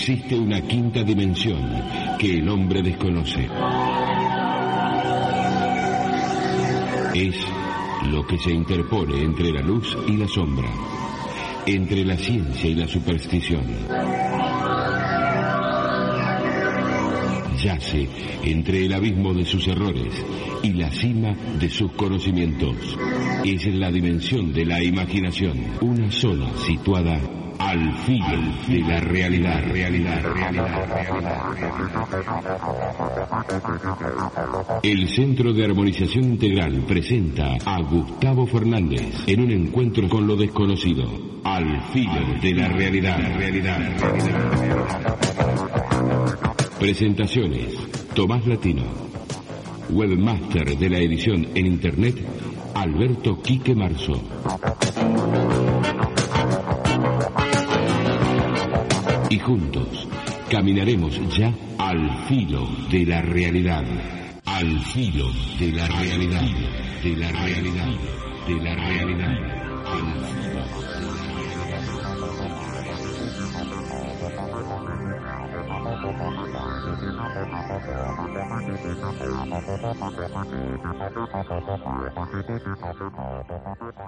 Existe una quinta dimensión que el hombre desconoce. Es lo que se interpone entre la luz y la sombra, entre la ciencia y la superstición. Yace entre el abismo de sus errores y la cima de sus conocimientos. Es la dimensión de la imaginación, una zona situada al filo de la realidad, realidad, realidad, realidad. El Centro de Armonización Integral presenta a Gustavo Fernández en un encuentro con lo desconocido, al filo de la realidad, realidad, realidad. Presentaciones, Tomás Latino, webmaster de la edición en Internet, Alberto Quique Marzo. Y juntos caminaremos ya al filo de la realidad, al filo de la realidad, de la realidad, de la realidad.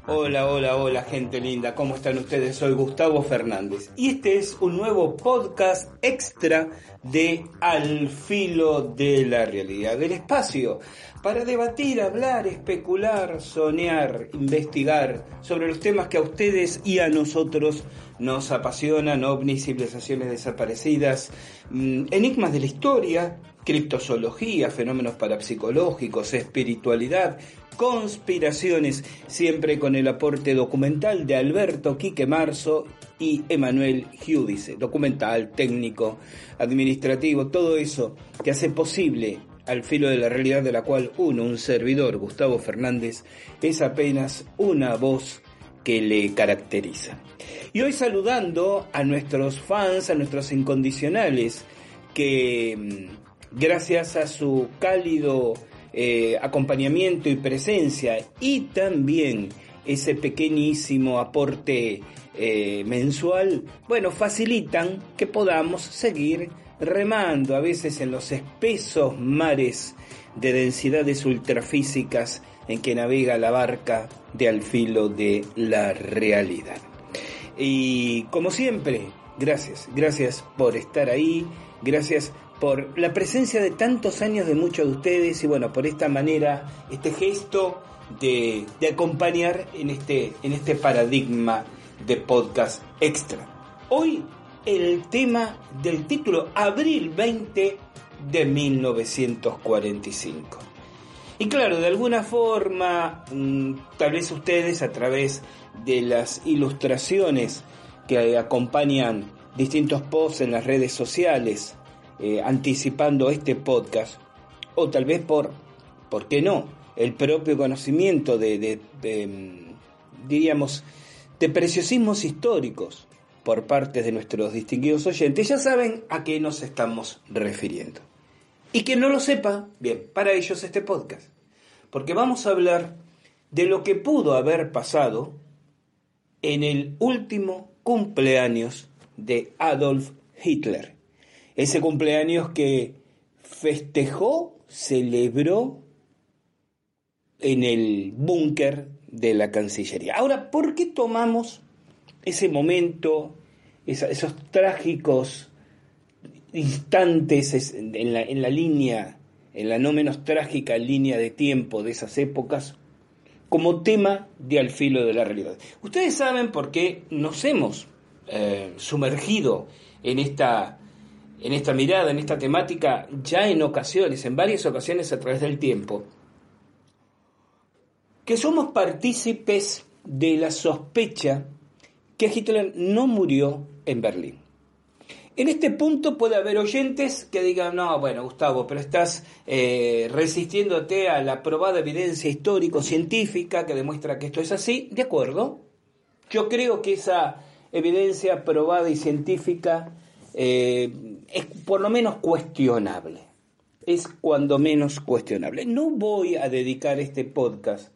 Hola, hola, hola gente linda, ¿cómo están ustedes? Soy Gustavo Fernández y este es un nuevo podcast extra de Al filo de la realidad del espacio para debatir, hablar, especular, soñar, investigar sobre los temas que a ustedes y a nosotros nos apasionan, ovnis, civilizaciones desaparecidas, mm, enigmas de la historia, criptozoología, fenómenos parapsicológicos, espiritualidad, conspiraciones, siempre con el aporte documental de Alberto Quique Marzo y Emanuel Giudice, documental, técnico, administrativo, todo eso que hace posible al filo de la realidad de la cual uno, un servidor, Gustavo Fernández, es apenas una voz que le caracteriza. Y hoy saludando a nuestros fans, a nuestros incondicionales, que mm, gracias a su cálido eh, acompañamiento y presencia y también ese pequeñísimo aporte eh, mensual, bueno, facilitan que podamos seguir remando a veces en los espesos mares de densidades ultrafísicas en que navega la barca de al filo de la realidad. Y como siempre, gracias, gracias por estar ahí, gracias por la presencia de tantos años de muchos de ustedes y bueno, por esta manera, este gesto de, de acompañar en este, en este paradigma de podcast extra. Hoy el tema del título Abril 20 de 1945. Y claro, de alguna forma, mm, tal vez ustedes a través de las ilustraciones que acompañan distintos posts en las redes sociales, eh, anticipando este podcast, o tal vez por, ¿por qué no?, el propio conocimiento de, mm, diríamos, de preciosismos históricos por parte de nuestros distinguidos oyentes, ya saben a qué nos estamos refiriendo. Y quien no lo sepa, bien, para ellos este podcast. Porque vamos a hablar de lo que pudo haber pasado en el último cumpleaños de Adolf Hitler. Ese cumpleaños que festejó, celebró en el búnker de la Cancillería. Ahora, ¿por qué tomamos ese momento, esos trágicos instantes en la, en la línea, en la no menos trágica línea de tiempo de esas épocas, como tema de al filo de la realidad. Ustedes saben por qué nos hemos eh, sumergido en esta, en esta mirada, en esta temática, ya en ocasiones, en varias ocasiones a través del tiempo, que somos partícipes de la sospecha que Hitler no murió en Berlín. En este punto puede haber oyentes que digan, no, bueno, Gustavo, pero estás eh, resistiéndote a la probada evidencia histórico-científica que demuestra que esto es así. De acuerdo. Yo creo que esa evidencia probada y científica eh, es por lo menos cuestionable. Es cuando menos cuestionable. No voy a dedicar este podcast,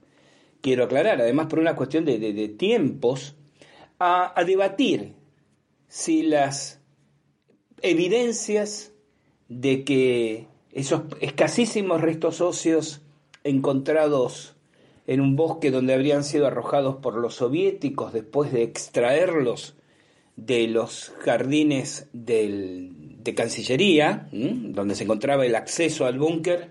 quiero aclarar, además por una cuestión de, de, de tiempos, a, a debatir si las evidencias de que esos escasísimos restos óseos encontrados en un bosque donde habrían sido arrojados por los soviéticos después de extraerlos de los jardines de Cancillería, donde se encontraba el acceso al búnker,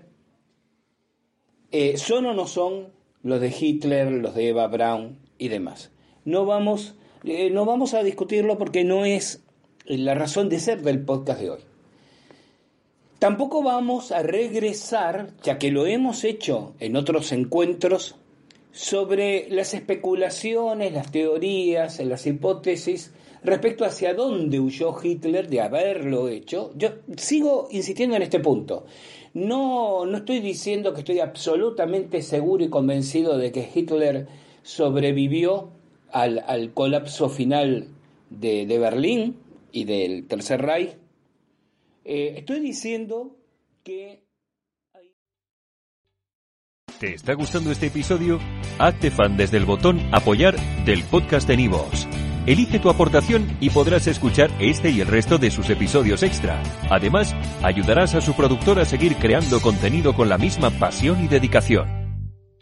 eh, son o no son los de Hitler, los de Eva Braun y demás. No vamos, eh, no vamos a discutirlo porque no es la razón de ser del podcast de hoy. Tampoco vamos a regresar, ya que lo hemos hecho en otros encuentros, sobre las especulaciones, las teorías, las hipótesis respecto hacia dónde huyó Hitler de haberlo hecho. Yo sigo insistiendo en este punto. No, no estoy diciendo que estoy absolutamente seguro y convencido de que Hitler sobrevivió al, colapso final de, Berlín y del Tercer Reich. Eh, estoy diciendo que ¿Te está gustando este episodio? Hazte fan desde el botón Apoyar del podcast de Nivos. Elige tu aportación y podrás escuchar este y el resto de sus episodios extra. Además, ayudarás a su productor a seguir creando contenido con la misma pasión y dedicación.